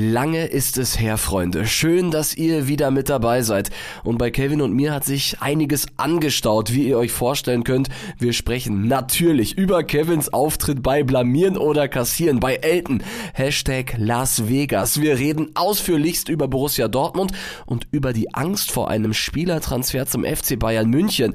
Lange ist es her, Freunde. Schön, dass ihr wieder mit dabei seid. Und bei Kevin und mir hat sich einiges angestaut, wie ihr euch vorstellen könnt. Wir sprechen natürlich über Kevins Auftritt bei Blamieren oder Kassieren, bei Elton. Hashtag Las Vegas. Wir reden ausführlichst über Borussia Dortmund und über die Angst vor einem Spielertransfer zum FC Bayern München.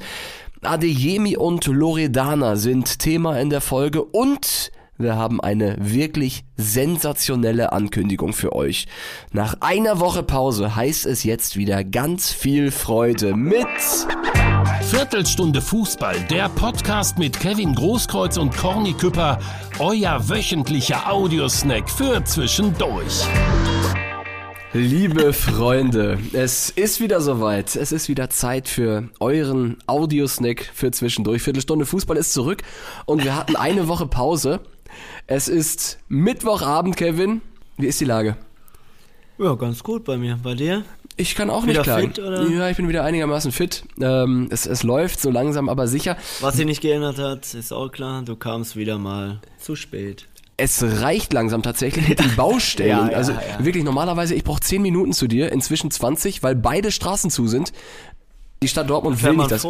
Adeyemi und Loredana sind Thema in der Folge und wir haben eine wirklich sensationelle Ankündigung für euch. Nach einer Woche Pause heißt es jetzt wieder ganz viel Freude mit Viertelstunde Fußball, der Podcast mit Kevin Großkreuz und Corny Küpper, euer wöchentlicher Audiosnack für zwischendurch. Liebe Freunde, es ist wieder soweit. Es ist wieder Zeit für euren Audiosnack für zwischendurch. Viertelstunde Fußball ist zurück und wir hatten eine Woche Pause. Es ist Mittwochabend, Kevin. Wie ist die Lage? Ja, ganz gut bei mir. Bei dir? Ich kann auch Wieder nicht klagen. fit, oder? Ja, ich bin wieder einigermaßen fit. Ähm, es, es läuft so langsam, aber sicher. Was sich nicht geändert hat, ist auch klar. Du kamst wieder mal zu spät. Es reicht langsam tatsächlich mit den Baustellen. Ja, ja, also ja. wirklich, normalerweise, ich brauche 10 Minuten zu dir, inzwischen 20, weil beide Straßen zu sind. Die Stadt Dortmund will nicht, dass,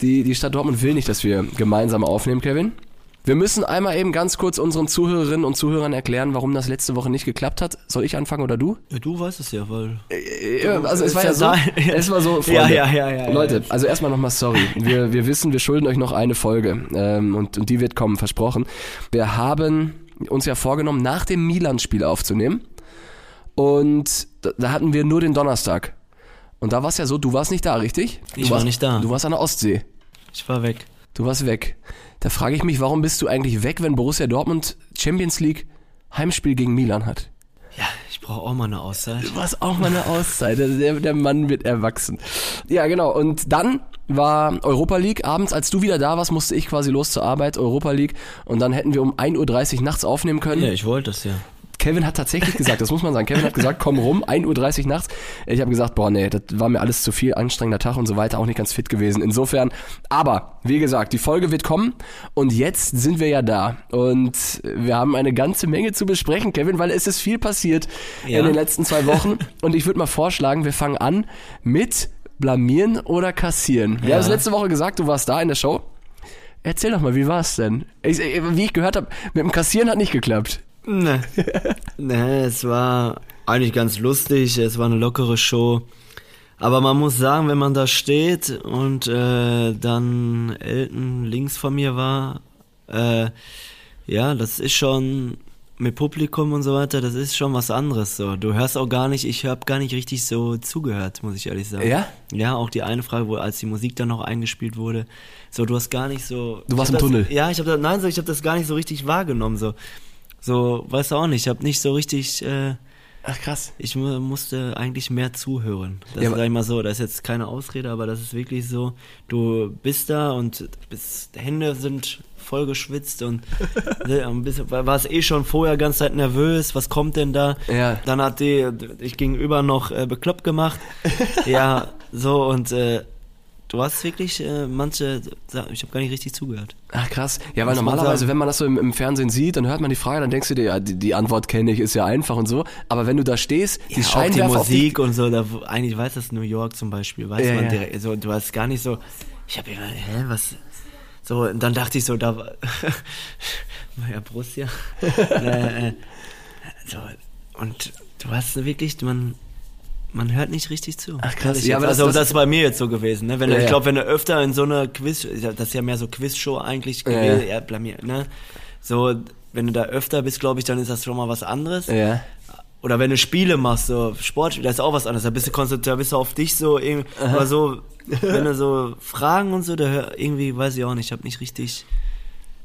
die, die Stadt Dortmund will nicht, dass wir gemeinsam aufnehmen, Kevin. Wir müssen einmal eben ganz kurz unseren Zuhörerinnen und Zuhörern erklären, warum das letzte Woche nicht geklappt hat. Soll ich anfangen oder du? Ja, du weißt es ja, weil. Ja, also es war ja ist so, es war so, Freunde, ja, ja, ja, ja. Leute, also erstmal nochmal sorry. Wir, wir wissen, wir schulden euch noch eine Folge ähm, und, und die wird kommen, versprochen. Wir haben uns ja vorgenommen, nach dem Milan-Spiel aufzunehmen und da, da hatten wir nur den Donnerstag. Und da war es ja so, du warst nicht da, richtig? Du Ich war warst, nicht da. Du warst an der Ostsee. Ich war weg. Du warst weg. Da frage ich mich, warum bist du eigentlich weg, wenn Borussia Dortmund Champions League Heimspiel gegen Milan hat? Ja, ich brauche auch mal eine Auszeit. Du warst auch mal eine Auszeit. Der, der Mann wird erwachsen. Ja, genau. Und dann war Europa League. Abends, als du wieder da warst, musste ich quasi los zur Arbeit, Europa League. Und dann hätten wir um 1.30 Uhr nachts aufnehmen können. Ja, ich wollte das ja. Kevin hat tatsächlich gesagt, das muss man sagen, Kevin hat gesagt, komm rum, 1.30 Uhr nachts. Ich habe gesagt, boah, nee, das war mir alles zu viel, anstrengender Tag und so weiter, auch nicht ganz fit gewesen. Insofern, aber, wie gesagt, die Folge wird kommen und jetzt sind wir ja da. Und wir haben eine ganze Menge zu besprechen, Kevin, weil es ist viel passiert Ja. in den letzten zwei Wochen. Und ich würde mal vorschlagen, wir fangen an mit blamieren oder kassieren. Wir Ja. haben es letzte Woche gesagt, du warst da in der Show. Erzähl doch mal, wie war's denn? Ich, wie ich gehört habe, mit dem Kassieren hat nicht geklappt. Ne. ne, es war eigentlich ganz lustig. Es war eine lockere Show. Aber man muss sagen, wenn man da steht und äh, dann Elton links von mir war, äh, ja, das ist schon mit Publikum und so weiter, das ist schon was anderes. So, du hörst auch gar nicht, ich habe gar nicht richtig so zugehört, muss ich ehrlich sagen. Ja? Ja, auch die eine Frage, wo als die Musik dann noch eingespielt wurde, so du hast gar nicht so. Du warst im das, Tunnel. Ja, ich habe nein, so ich habe das gar nicht so richtig wahrgenommen. So, so, weißt du auch nicht, ich habe nicht so richtig. Äh, Ach krass. ich mu musste eigentlich mehr zuhören. Das Ja, ist aber- sag ich mal so, das ist jetzt keine Ausrede, aber das ist wirklich so, du bist da und bist, Hände sind voll geschwitzt und ne, bisschen, war warst eh schon vorher ganz Zeit nervös, was kommt denn da? Ja. Dann hat die dich gegenüber noch äh, bekloppt gemacht. ja, so und äh, du hast wirklich äh, manche, ich habe gar nicht richtig zugehört. Ach krass. Ja, weil normalerweise, wenn man das so im, im Fernsehen sieht, dann hört man die Frage, dann denkst du dir, ja, die, die Antwort kenne ich, ist ja einfach und so. Aber wenn du da stehst, die Ja, auch die Scheinwerfer auf dich, Musik und so, da, eigentlich weiß das New York zum Beispiel, weiß Ja, man ja. direkt, so, du hast gar nicht so, ich habe immer, hä, was, so, und dann dachte ich so, da war, ja, Borussia, äh, äh, so, und du hast wirklich, man, man hört nicht richtig zu. Ach, krass. Ja, aber das- also das- ist bei mir jetzt so gewesen, ne? Wenn, du- Ja, ich glaube, wenn du öfter in so einer Quiz, das ist ja mehr so Quizshow eigentlich Ja, gewesen, ja. ja, blamier, ne? So, wenn du da öfter bist, glaube ich, dann ist das schon mal was anderes. ja. Oder wenn du Spiele machst, so Sport, das ist auch was anderes. Da bist du konzentriert, da bist du auf dich so irgendwie. Aber so, wenn du so Fragen und so, da hör, irgendwie, weiß ich auch nicht, ich habe nicht richtig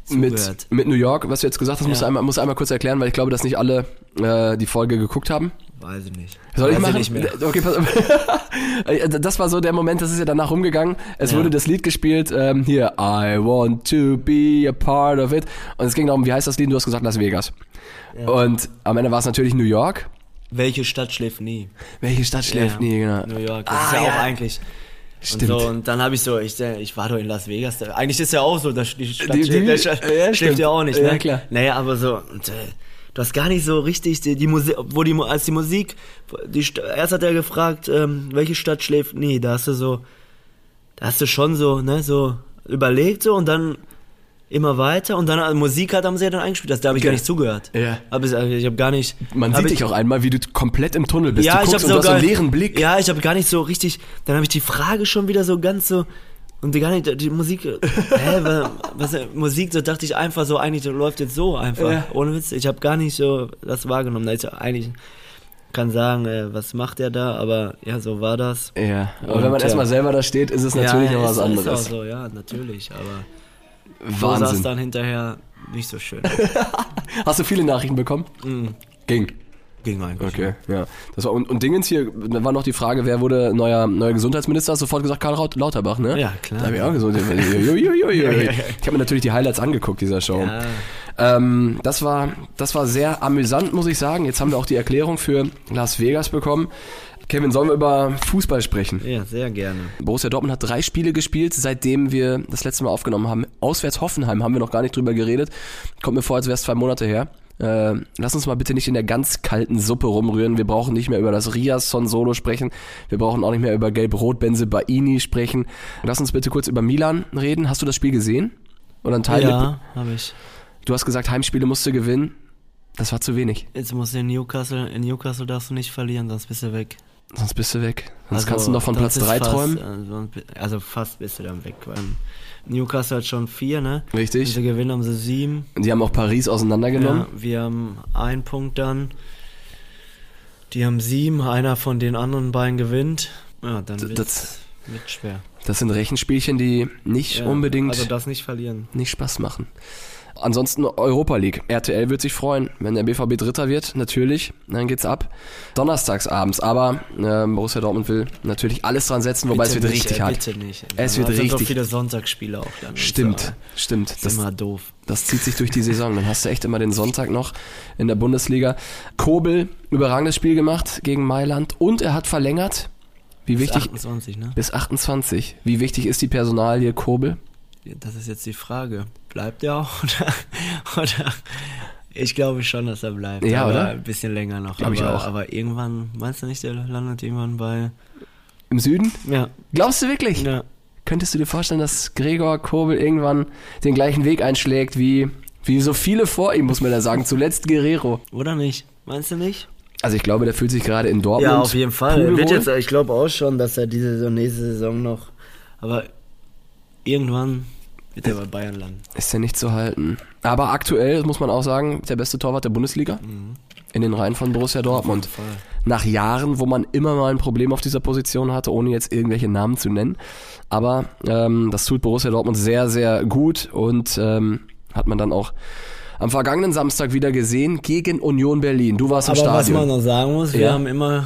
zugehört. mit New York, was du jetzt gesagt hast, musst du Ja. einmal, musst du einmal kurz erklären, weil ich glaube, dass nicht alle äh, die Folge geguckt haben. Weiß ich nicht. Soll ich weiß machen? nicht mehr. Okay, pass auf. Das war so der Moment, das ist ja danach rumgegangen. Es Ja. wurde das Lied gespielt, ähm, hier, I want to be a part of it. Und es ging darum, wie heißt das Lied? Du hast gesagt Las Vegas. Und am Ende war es natürlich New York. Welche Stadt schläft nie? Welche Stadt schläft Ja. nie, genau. New York. Das Ah, ist ja, ja. auch eigentlich. Stimmt. Und, so, und dann habe ich so, ich, ich war doch in Las Vegas. Da, eigentlich ist ja auch so, dass die Stadt Die- schläft, die- ja, schläft ja auch nicht. Ja, Ne? klar. Naja, aber so, und, äh, du hast gar nicht so richtig die, die Musik, wo die, als die Musik, die, erst hat er gefragt, ähm, welche Stadt schläft, nee, da hast du so, da hast du schon so, ne, so überlegt so und dann immer weiter und dann also Musik hat haben sie ja dann eingespielt, das, da habe ich Ja. gar nicht zugehört. Ja. Aber ich, ich habe gar nicht. Man hab sieht ich, dich auch einmal, wie du komplett im Tunnel bist. Ja, du ich habe so gar einen leeren Blick. Ja, ich habe gar nicht so richtig. Dann habe ich die Frage schon wieder so ganz so und die gar nicht die Musik. hä, wa- was Musik? So dachte ich einfach so. Eigentlich läuft jetzt so einfach. Ja. Ohne Witz. Ich habe gar nicht so das wahrgenommen. Ja eigentlich kann sagen, äh, was macht er da? Aber ja, so war das. Ja, aber Und, wenn man ja. erstmal selber da steht, ist es natürlich ja, noch was ist, Ist anderes. auch so, ja, natürlich. Aber so sah es Wahnsinn. dann hinterher nicht so schön. Hast du viele Nachrichten bekommen? Mhm. Ging. Ging eigentlich. Okay, ja. Das war, und, und Dingens hier, da war noch die Frage, wer wurde neuer, neuer Gesundheitsminister? Hast du sofort gesagt, Karl Lauterbach, ne? Ja, klar. Da habe ich auch gesagt. Ich habe mir natürlich die Highlights angeguckt dieser Show. Ja. Ähm, das war, das war sehr amüsant, muss ich sagen. Jetzt haben wir auch die Erklärung für Las Vegas bekommen. Kevin, sollen wir über Fußball sprechen? ja, sehr gerne. Borussia Dortmund hat drei Spiele gespielt, seitdem wir das letzte Mal aufgenommen haben. Auswärts Hoffenheim haben wir noch gar nicht drüber geredet. Kommt mir vor, als wäre es zwei Monate her. Äh, lass uns mal bitte nicht in der ganz kalten Suppe rumrühren. Wir brauchen nicht mehr über das Riasson-Solo sprechen. Wir brauchen auch nicht mehr über Gelb-Rot-Benze Baini sprechen. Lass uns bitte kurz über Milan reden. Hast du das Spiel gesehen? Oder ein Teil? Ja, habe ich. Du hast gesagt, Heimspiele musst du gewinnen. Das war zu wenig. Jetzt musst du in Newcastle, in Newcastle darfst du nicht verlieren, sonst bist du weg. Sonst bist du weg. Sonst Also, kannst du noch von Platz das ist 3 fast, träumen. Also, also fast bist du dann weg. Weil Newcastle hat schon vier, ne? Wenn Richtig. sie gewinnen, haben sie sieben. Die haben auch Paris auseinandergenommen. Ja, wir haben einen Punkt dann. Die haben sieben, einer von den anderen beiden gewinnt. Ja, dann D- wird's, das- wird schwer. Das sind Rechenspielchen, die nicht Ja, unbedingt Also das nicht verlieren. nicht Spaß machen. Ansonsten Europa League. RTL wird sich freuen, wenn der BVB Dritter wird, natürlich. Dann geht's ab. Donnerstags abends. Aber äh, Borussia Dortmund will natürlich alles dran setzen, wobei es Bitte wird nicht, richtig äh, hart. Bitte nicht. Es wird sind so richtig- viele Sonntagsspiele auch dann. Stimmt, Das stimmt. ist Das, immer doof. das zieht sich durch die Saison. Dann hast du echt immer den Sonntag noch in der Bundesliga. Kobel, überragendes Spiel gemacht gegen Mailand und er hat verlängert. Wie Bis wichtig? 28, ne? Bis 28. Wie wichtig ist die Personalie Kobel? Das ist jetzt die Frage. Bleibt er auch oder, oder ich glaube schon, dass er bleibt. Ja, oder? Ein bisschen länger noch. Glaub aber, ich auch. Aber irgendwann, meinst du nicht, der landet irgendwann bei. Im Süden? Ja. Glaubst du wirklich? Ja. Könntest du dir vorstellen, dass Gregor Kobel irgendwann den gleichen Weg einschlägt wie, wie so viele vor ihm, muss man da sagen. Zuletzt Guerrero. Oder nicht? Meinst du nicht? Also ich glaube, der fühlt sich gerade in Dortmund. Ja, auf jeden Fall. Pudelwohl. wird jetzt, ich glaube auch schon, dass er diese Saison, nächste Saison noch. Aber irgendwann wird er bei Bayern landen. Ist ja nicht zu halten. Aber aktuell, muss man auch sagen, der beste Torwart der Bundesliga. In den Reihen von Borussia Dortmund. Nach Jahren, wo man immer mal ein Problem auf dieser Position hatte, ohne jetzt irgendwelche Namen zu nennen. Aber ähm, das tut Borussia Dortmund sehr, sehr gut und ähm, hat man dann auch am vergangenen Samstag wieder gesehen gegen Union Berlin. Du warst im Aber was Stadion. man noch sagen muss, wir Ja. haben immer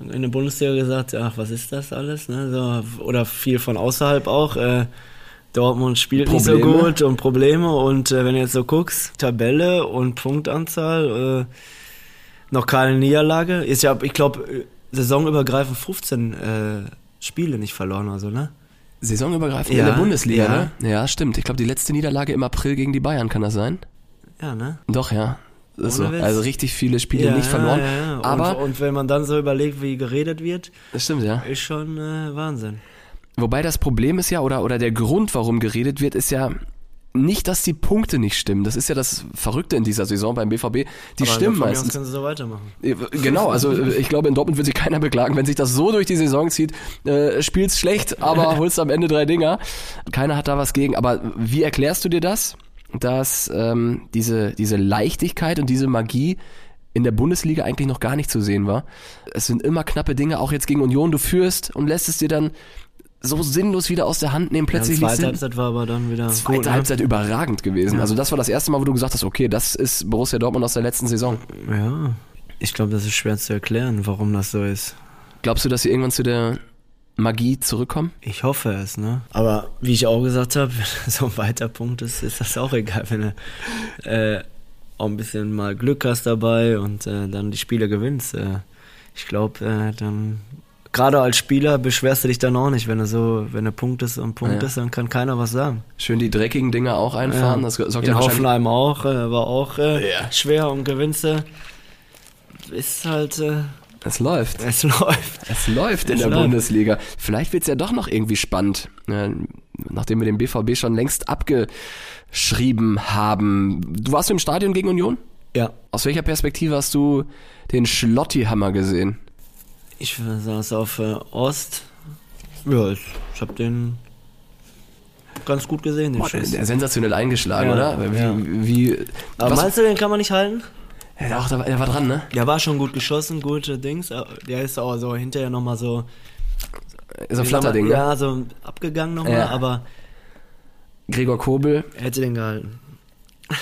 in der Bundesliga gesagt, ach, was ist das alles? Ne? So, oder viel von außerhalb auch. Äh, Dortmund spielt nicht so Probleme. gut und Probleme. Und äh, wenn du jetzt so guckst, Tabelle und Punktanzahl, äh, noch keine Niederlage. Ist ja, ich glaube, saisonübergreifend 15 äh, Spiele nicht verloren, also, ne? Saisonübergreifend in Ja, der Bundesliga, ja. ne? Ja, stimmt. Ich glaube, die letzte Niederlage im April gegen die Bayern, kann das sein? Ja, ne? Doch, ja. So. Also richtig viele Spiele nicht verloren. Ja, ja. Aber, und, und wenn man dann so überlegt, wie geredet wird, das stimmt, ja. ist schon äh, Wahnsinn. Wobei das Problem ist ja, oder, oder der Grund, warum geredet wird, ist ja nicht, dass die Punkte nicht stimmen. Das ist ja das Verrückte in dieser Saison beim BVB. Die Aber stimmen von mir aus meistens. können sie so weitermachen. Genau, also ich glaube, in Dortmund wird sich keiner beklagen, wenn sich das so durch die Saison zieht. Äh, spielst schlecht, aber holst am Ende drei Dinger. Keiner hat da was gegen. Aber wie erklärst du dir das, dass ähm, diese, diese Leichtigkeit und diese Magie in der Bundesliga eigentlich noch gar nicht zu sehen war? Es sind immer knappe Dinge, auch jetzt gegen Union. Du führst und lässt es dir dann so sinnlos wieder aus der Hand nehmen. Plötzlich ja, zweite Halbzeit war aber dann wieder Zweite gut, ne? Halbzeit überragend gewesen. Ja. Also das war das erste Mal, wo du gesagt hast, okay, das ist Borussia Dortmund aus der letzten Saison. Ja, ich glaube, das ist schwer zu erklären, warum das so ist. Glaubst du, dass sie irgendwann zu der Magie zurückkommen? Ich hoffe es, ne? Aber wie ich auch gesagt habe, so ein weiter Punkt ist, ist das auch egal, wenn du äh, auch ein bisschen mal Glück hast dabei und äh, dann die Spiele gewinnst. Äh, ich glaube, äh, dann gerade als Spieler beschwerst du dich dann auch nicht, wenn du so, wenn du punktest und punktest, Ja. dann kann keiner was sagen. Schön die dreckigen Dinger auch einfahren. Das sorgt In ja. Hoffenheim auch, äh, war auch äh, Ja. schwer und gewinnst du. Ist halt, äh, Es läuft. es läuft. Es läuft in Es der läuft. Bundesliga. Vielleicht wird's ja doch noch irgendwie spannend, äh, nachdem wir den BVB schon längst abgeschrieben haben. Du warst im Stadion gegen Union? Ja, Aus welcher Perspektive hast du den Schlotti-Hammer gesehen? Ich saß auf äh, Ost. Ja, ich, ich habe den ganz gut gesehen, den Boah, der, Schuss. der sensationell eingeschlagen, Ja, oder? Wie, ja. wie Aber meinst du, den kann man nicht halten? Ja, der, auch, der, war- der war dran, ne? Der war schon gut geschossen, gute Dings. aber Der ist auch so hinterher nochmal so. Ist ein Flatterding, ne? Ja, so abgegangen nochmal, Ja. aber Gregor Kobel, hätte den gehalten.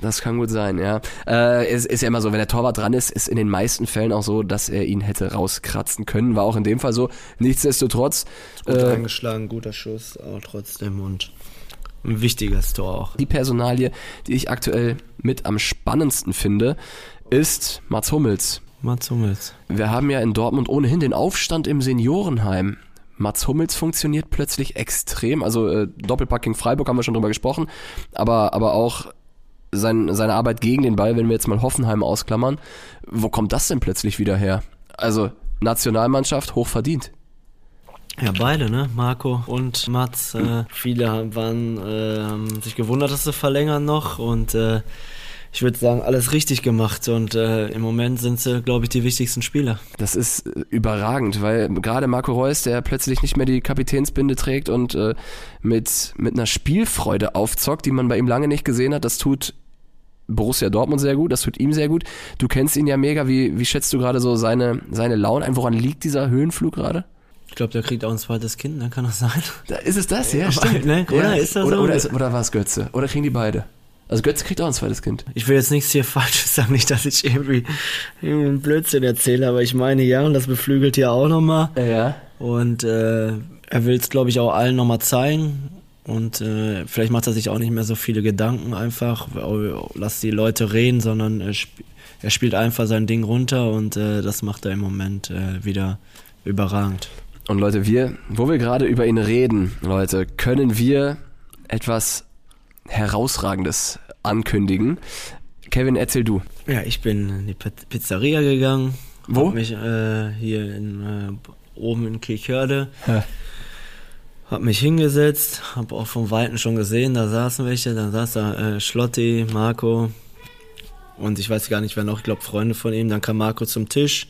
das kann gut sein, ja. Äh, es ist ja immer so, wenn der Torwart dran ist, ist in den meisten Fällen auch so, dass er ihn hätte rauskratzen können. War auch in dem Fall so. Nichtsdestotrotz, Gut äh, eingeschlagen, guter Schuss, aber trotzdem und ein wichtiges Tor auch. die Personalie, die ich aktuell mit am spannendsten finde, ist Mats Hummels. Mats Hummels. Wir haben ja in Dortmund ohnehin den Aufstand im Seniorenheim. Mats Hummels funktioniert plötzlich extrem. Also äh, Doppelpack gegen Freiburg haben wir schon drüber gesprochen. Aber, aber auch sein, seine Arbeit gegen den Ball, wenn wir jetzt mal Hoffenheim ausklammern. Wo kommt das denn plötzlich wieder her? Also Nationalmannschaft hoch verdient. Ja, beide, ne? Marco und Mats. Äh, viele haben, waren, äh, haben sich gewundert, dass sie verlängern noch und äh, ich würde sagen, alles richtig gemacht und äh, im Moment sind sie, glaube ich, die wichtigsten Spieler. Das ist äh, überragend, weil gerade Marco Reus, der plötzlich nicht mehr die Kapitänsbinde trägt und äh, mit, mit einer Spielfreude aufzockt, die man bei ihm lange nicht gesehen hat, das tut Borussia Dortmund sehr gut, das tut ihm sehr gut. Du kennst ihn ja mega, wie, wie schätzt du gerade so seine, seine Laune ein? Woran liegt dieser Höhenflug gerade? Ich glaube, der kriegt auch ein zweites Kind, ne? Kann das sein? Da ist es das, ja, Aber, stimmt. ne, oder? Ist das oder, so? oder, ist, oder war es Götze? Oder kriegen die beide? Also Götze kriegt auch ein zweites Kind. Ich will jetzt nichts hier Falsches sagen, nicht, dass ich irgendwie, irgendwie einen Blödsinn erzähle, aber ich meine ja, und das beflügelt ja auch nochmal. Ja. Und äh, er will es, glaube ich, auch allen nochmal zeigen. Und äh, vielleicht macht er sich auch nicht mehr so viele Gedanken einfach, lass die Leute reden, sondern er, sp er spielt einfach sein Ding runter und äh, das macht er im Moment äh, wieder überragend. Und Leute, wir, wo wir gerade über ihn reden, Leute, können wir etwas Herausragendes ankündigen. Kevin, erzähl du. Ja, ich bin in die Pi- Pizzeria gegangen. Wo? Hab mich äh, hier in, äh, oben in Kirchhörde. Ja. Hab mich hingesetzt, hab auch vom Weiten schon gesehen, da saßen welche, da saß da äh, Schlotti, Marco und ich weiß gar nicht wer noch, ich glaube Freunde von ihm. Dann kam Marco zum Tisch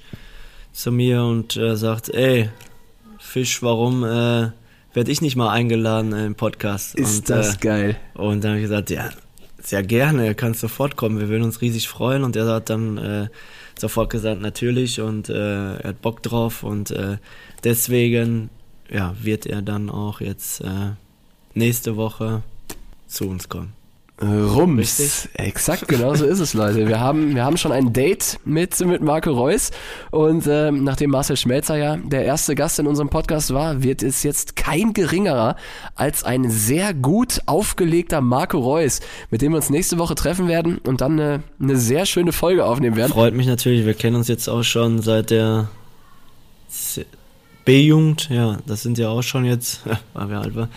zu mir und äh, sagt, ey, Fisch, warum äh, werde ich nicht mal eingeladen im Podcast? und, äh, geil. und dann habe ich gesagt, ja, sehr gerne, er kann sofort kommen, wir würden uns riesig freuen. Und er hat dann äh, sofort gesagt, natürlich und äh, er hat Bock drauf und äh, deswegen ja, wird er dann auch jetzt äh, nächste Woche zu uns kommen. Rums. Richtig? Exakt, genau so ist es, Leute. Wir haben, wir haben schon ein Date mit, mit Marco Reus und ähm, nachdem Marcel Schmelzer ja der erste Gast in unserem Podcast war, wird es jetzt kein geringerer als ein sehr gut aufgelegter Marco Reus, mit dem wir uns nächste Woche treffen werden und dann eine, eine sehr schöne Folge aufnehmen werden. Freut mich natürlich, wir kennen uns jetzt auch schon seit der B-Jugend, ja, das sind ja auch schon jetzt, weil wir alt waren,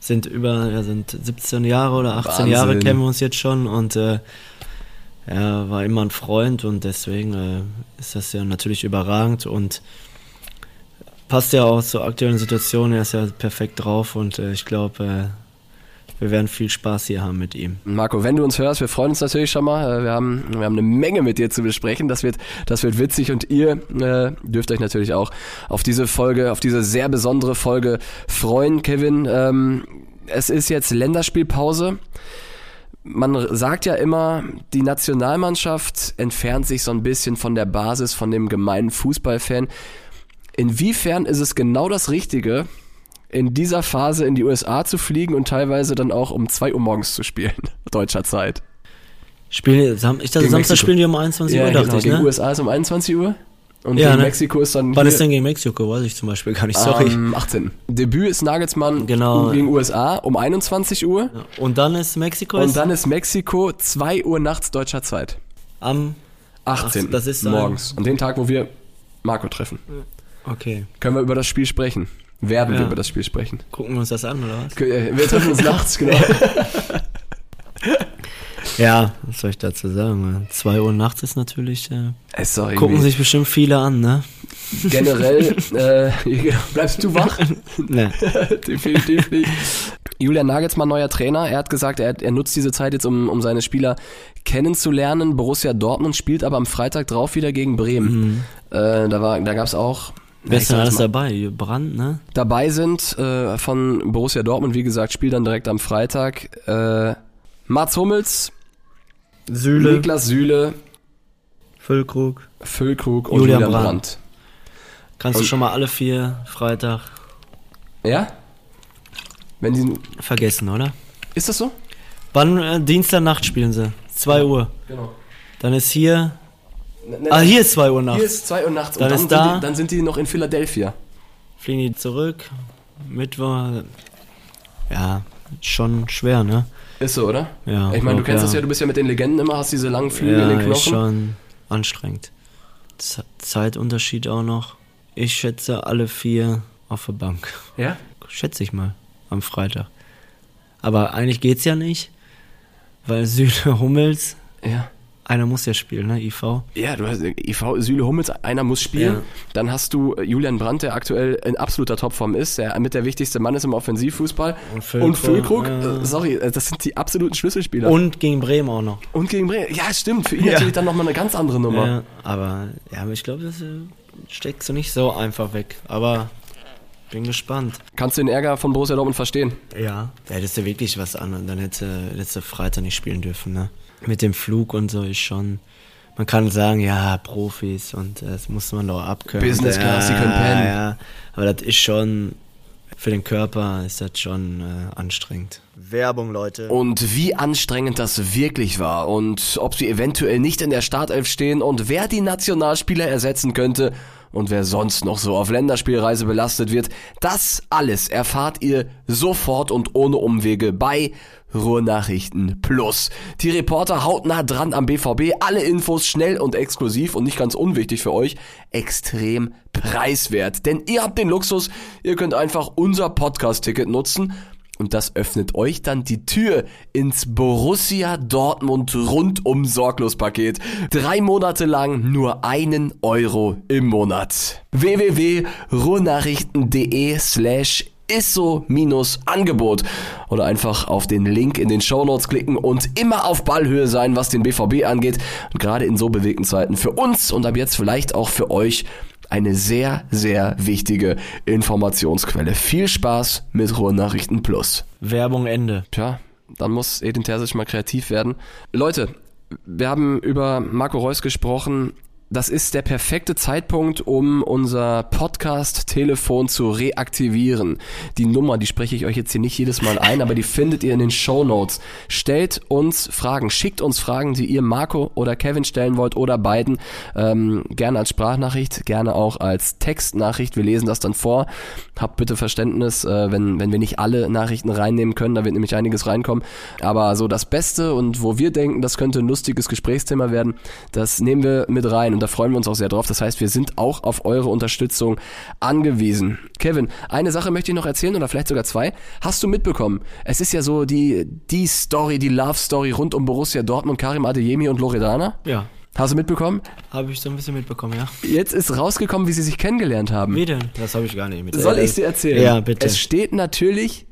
sind über, ja, sind 17 Jahre oder 18 Wahnsinn. Jahre kennen wir uns jetzt schon und äh, er war immer ein Freund und deswegen äh, ist das ja natürlich überragend und passt ja auch zur aktuellen Situation, er ist ja perfekt drauf und äh, ich glaube, äh, wir werden viel Spaß hier haben mit ihm. Marco, wenn du uns hörst, wir freuen uns natürlich schon mal. Äh, Wir haben, wir haben eine Menge mit dir zu besprechen. Das wird, das wird witzig und ihr äh, dürft euch natürlich auch auf diese Folge, auf diese sehr besondere Folge freuen, Kevin. Ähm, es ist jetzt Länderspielpause. Man sagt ja immer, die Nationalmannschaft entfernt sich so ein bisschen von der Basis, von dem gemeinen Fußballfan. Inwiefern ist es genau das Richtige, in dieser Phase in die USA zu fliegen und teilweise dann auch um 2 Uhr morgens zu spielen, deutscher Zeit. Spielen, ich dachte, Gegen Samstag Mexiko. spielen die um 21 Uhr, dachte genau. ich, Gegen ne? USA ist um 21 Uhr und Ja, gegen ne? Mexiko ist dann Wann ist denn gegen Mexiko? Weiß ich zum Beispiel gar nicht, sorry. am 18. Debüt ist Nagelsmann Genau. gegen USA um 21 Uhr Und dann ist Mexiko und dann ist Mexiko 2 Uhr nachts deutscher Zeit. am 18. Ach, das ist morgens. An dem Tag, wo wir Marco treffen. Okay. können wir über das Spiel sprechen. Werden wir Ja. über das Spiel sprechen. Gucken wir uns das an, oder was? Äh, Wir treffen uns nachts, genau. Ja, was soll ich dazu sagen? 2 Uhr nachts ist natürlich. Äh, Es ist doch gucken sich bestimmt viele an, ne? generell, äh, bleibst du wach? Ne. Definitiv nicht. Julian Nagelsmann, neuer Trainer. Er hat gesagt, er, er nutzt diese Zeit jetzt, um, um seine Spieler kennenzulernen. Borussia Dortmund spielt aber am Freitag drauf wieder gegen Bremen. Äh, da war, da gab's auch. Wer ist denn alles dabei? Brand, ne? dabei sind äh, von Borussia Dortmund, wie gesagt, spielt dann direkt am Freitag. Äh, Mats Hummels, Süle, Niklas Süle, Füllkrug. Füllkrug und Julian Julian, Brandt. Brandt. Kannst Und- du schon mal alle vier Freitag Ja? Wenn die, vergessen, oder? ist das so? Wann äh, Dienstagnacht spielen sie? 2 Uhr. Genau. Dann ist hier. Ne, ne, Ah, hier ist 2 Uhr nachts. Hier ist 2 Uhr nachts Dann und ist dann, da- sind die, dann sind die noch in Philadelphia. Fliegen die zurück. Mittwoch. Ja, schon schwer, ne? Ist so, oder? Ja, Ich meine, du kennst ja. das ja, du bist ja mit den Legenden immer, hast diese langen Flügel in den Ja, ist Knochen. schon anstrengend. Z Zeitunterschied auch noch. Ich schätze alle vier auf der Bank. Ja? Schätze ich mal. Am Freitag. Aber eigentlich geht's ja nicht. Weil Süle Hummels, Ja. Einer muss ja spielen, ne? IV. Ja, du hast IV Süle Hummels, einer muss spielen. Ja. Dann hast du äh, Julian Brandt, der aktuell in absoluter Topform ist, der mit der wichtigste Mann ist im Offensivfußball. Und Füllkrug, Und Füllkrug, ja. äh, sorry, äh, das sind die absoluten Schlüsselspieler. Und gegen Bremen auch noch. Und gegen Bremen. Ja, stimmt, für ihn Ja. natürlich dann nochmal eine ganz andere Nummer. Ja, aber ja, ich glaube, das steckst du nicht so einfach weg. Aber bin gespannt. Kannst du den Ärger von Borussia Dortmund verstehen? Ja. Da hättest du wirklich was an und dann hätte, hättest du Freitag nicht spielen dürfen, ne? Mit dem Flug und so ist schon. Man kann sagen, ja, Profis und äh, das muss man doch abkönnen. Business ja, Class, die können pennen. Ja, aber das ist schon, für den Körper ist das schon äh, anstrengend. Werbung, Leute. Und wie anstrengend das wirklich war und ob sie eventuell nicht in der Startelf stehen und wer die Nationalspieler ersetzen könnte und wer sonst noch so auf Länderspielreise belastet wird, das alles erfahrt ihr sofort und ohne Umwege bei Ruhrnachrichten Plus. Die Reporter hautnah dran am BVB, alle Infos schnell und exklusiv und nicht ganz unwichtig für euch, extrem preiswert. Denn ihr habt den Luxus, ihr könnt einfach unser Podcast-Ticket nutzen und das öffnet euch dann die Tür ins Borussia Dortmund rundum sorglos Paket. Drei Monate lang nur einen Euro im Monat. www.ruhrnachrichten.de slash Isso-Angebot oder einfach auf den Link in den Shownotes klicken und immer auf Ballhöhe sein, was den BVB angeht. Und gerade in so bewegten Zeiten für uns und ab jetzt vielleicht auch für euch eine sehr, sehr wichtige Informationsquelle. Viel Spaß mit Ruhrnachrichten Plus. Werbung Ende. Tja, dann muss Edin Terzic mal kreativ werden. Leute, wir haben über Marco Reus gesprochen. Das ist der perfekte Zeitpunkt, um unser Podcast-Telefon zu reaktivieren. Die Nummer, die spreche ich euch jetzt hier nicht jedes Mal ein, aber die findet ihr in den Show Notes. Stellt uns Fragen, schickt uns Fragen, die ihr Marco oder Kevin stellen wollt oder beiden. Ähm, gerne als Sprachnachricht, gerne auch als Textnachricht. Wir lesen das dann vor. Habt bitte Verständnis, äh, wenn, wenn wir nicht alle Nachrichten reinnehmen können. Da wird nämlich einiges reinkommen. Aber so das Beste und wo wir denken, das könnte ein lustiges Gesprächsthema werden, das nehmen wir mit rein und da freuen wir uns auch sehr drauf. Das heißt, wir sind auch auf eure Unterstützung angewiesen. Kevin, eine Sache möchte ich noch erzählen oder vielleicht sogar zwei. Hast du mitbekommen? Es ist ja so die, die Story, die Love Story rund um Borussia Dortmund, Karim Adeyemi und Loredana. Ja. Hast du mitbekommen? Habe ich so ein bisschen mitbekommen, ja. Jetzt ist rausgekommen, wie sie sich kennengelernt haben. Wie denn? Das habe ich gar nicht mit. Soll ich sie erzählen? Ja, bitte. Es steht natürlich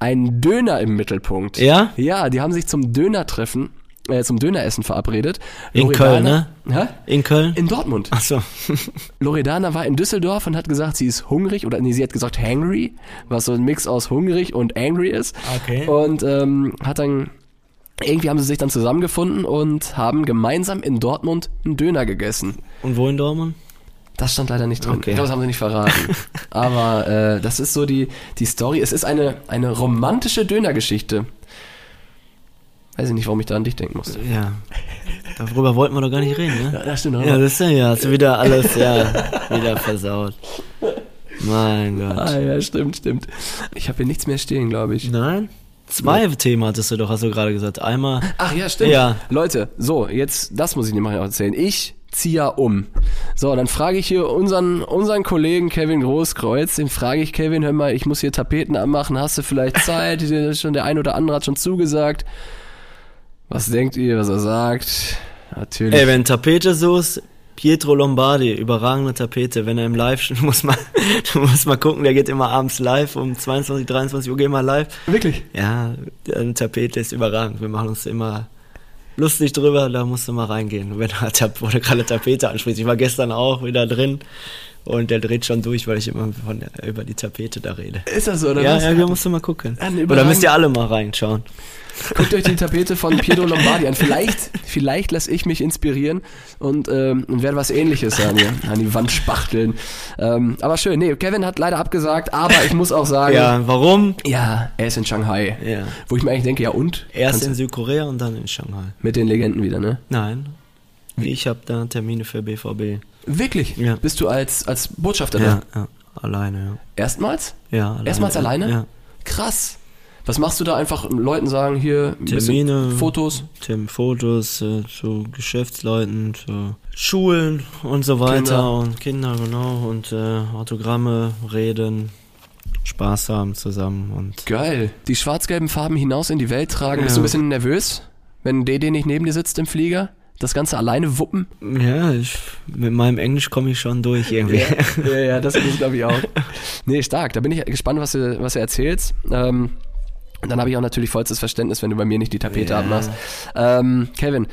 ein Döner im Mittelpunkt. Ja? Ja, die haben sich zum Dönertreffen, äh, zum Döneressen verabredet. In Köln, ne? Hä? In Köln? In Dortmund. Ach so. Loredana war in Düsseldorf und hat gesagt, sie ist hungrig oder nee, sie hat gesagt hangry, was so ein Mix aus hungrig und angry ist. Okay. Und ähm, hat dann irgendwie haben sie sich dann zusammengefunden und haben gemeinsam in Dortmund einen Döner gegessen. Und wo in Dortmund? Das stand leider nicht drin. Okay. Ich glaube, das haben sie nicht verraten. Aber äh, das ist so die, die Story. Es ist eine, eine romantische Dönergeschichte. Weiß ich nicht, warum ich da an dich denken musste. Ja. Darüber wollten wir doch gar nicht reden, ne? Ja, das stimmt. Ja, das ist ja, ja, hast du wieder alles, ja, wieder versaut. Mein Gott. ah, ja, stimmt, stimmt. Ich habe hier nichts mehr stehen, glaube ich. Nein? Zwei Themen hattest du doch, hast du gerade gesagt. Einmal, Ach ja, stimmt. Ja. Leute, so, jetzt, das muss ich dir mal erzählen. Ich zieh ja um. So, dann frage ich hier unseren, unseren Kollegen Kevin Großkreuz, den frage ich, Kevin, hör mal, ich muss hier Tapeten anmachen, hast du vielleicht Zeit? schon der ein oder andere hat schon zugesagt. Was denkt ihr, was er sagt? Natürlich. Ey, wenn Tapete so ist, Pietro Lombardi, überragende Tapete. Wenn er im Live, du musst mal, du musst mal gucken, der geht immer abends live um 22, 23 Uhr, geht mal live. Wirklich? Ja, eine Tapete ist überragend. Wir machen uns immer lustig drüber, da musst du mal reingehen, wenn er, du gerade Tapete ansprichst. Ich war gestern auch wieder drin und der dreht schon durch, weil ich immer von, über die Tapete da rede. Ist das so, oder ja, was? Ja, da musst du mal gucken. Oder müsst ihr alle mal reinschauen. Guckt euch die Tapete von Pietro Lombardi an. Vielleicht, vielleicht lasse ich mich inspirieren und, ähm, und werde was ähnliches an, an die Wand spachteln. Ähm, aber schön, nee, Kevin hat leider abgesagt, aber ich muss auch sagen. Ja, warum? Ja, er ist in Shanghai. Ja. Wo ich mir eigentlich denke, ja und? Erst in Südkorea und dann in Shanghai. Mit den Legenden wieder, ne? Nein. Ich habe da Termine für BVB. Wirklich? Ja. Bist du als, als Botschafter ja, da? Ja, alleine, ja. Erstmals? Ja, alleine. Erstmals alleine? Ja. Krass. Was machst du da einfach Leuten sagen, hier Termine, Fotos? Termin, Fotos äh, zu Geschäftsleuten, zu Schulen und so weiter Kinder. und Kinder, genau, und äh, Autogramme, Reden, Spaß haben zusammen und. Geil. Die schwarz-gelben Farben hinaus in die Welt tragen. Ja. Bist du ein bisschen nervös, wenn DD nicht neben dir sitzt im Flieger? das Ganze alleine wuppen? Ja, ich, mit meinem Englisch komme ich schon durch irgendwie. Ja, ja, ja das, das glaube ich auch. Nee, stark. Da bin ich gespannt, was du, was du erzählst. Ähm, dann habe ich auch natürlich vollstes Verständnis, wenn du bei mir nicht die Tapete ja. abmachst. Ähm, Kevin,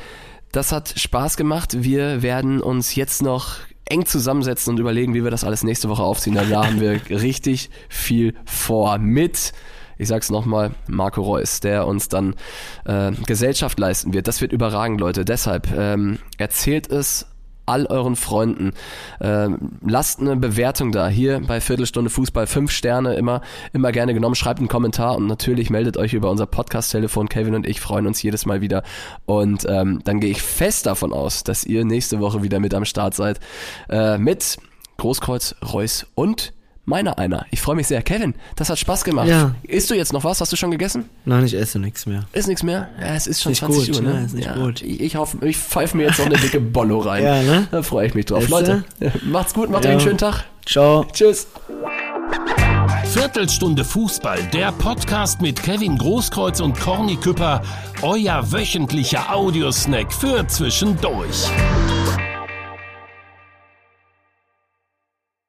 das hat Spaß gemacht. Wir werden uns jetzt noch eng zusammensetzen und überlegen, wie wir das alles nächste Woche aufziehen. Da haben wir richtig viel vor mit ich sag's nochmal, Marco Reus, der uns dann äh, Gesellschaft leisten wird. Das wird überragend, Leute. Deshalb ähm, erzählt es all euren Freunden. Ähm, lasst eine Bewertung da. Hier bei Viertelstunde Fußball fünf Sterne immer, immer gerne genommen. Schreibt einen Kommentar und natürlich meldet euch über unser Podcast-Telefon. Kevin und ich freuen uns jedes Mal wieder. Und ähm, dann gehe ich fest davon aus, dass ihr nächste Woche wieder mit am Start seid. Äh, mit Großkreuz, Reus und meiner einer. Ich freue mich sehr. Kevin, das hat Spaß gemacht. Ja. Isst du jetzt noch was? Hast du schon gegessen? Nein, ich esse nichts mehr. Ist nichts mehr? Ja, es ist schon nicht 20 gut, Uhr, ne? Ja, ist nicht ja. gut. Ich, ich, hoffe, ich pfeife mir jetzt noch eine dicke Bollo rein. ja, ne? Da freue ich mich drauf. Esse? Leute, macht's gut, macht euch einen schönen Tag. Ciao. Tschüss. Viertelstunde Fußball, der Podcast mit Kevin Großkreuz und Corny Küpper, euer wöchentlicher Audiosnack für zwischendurch.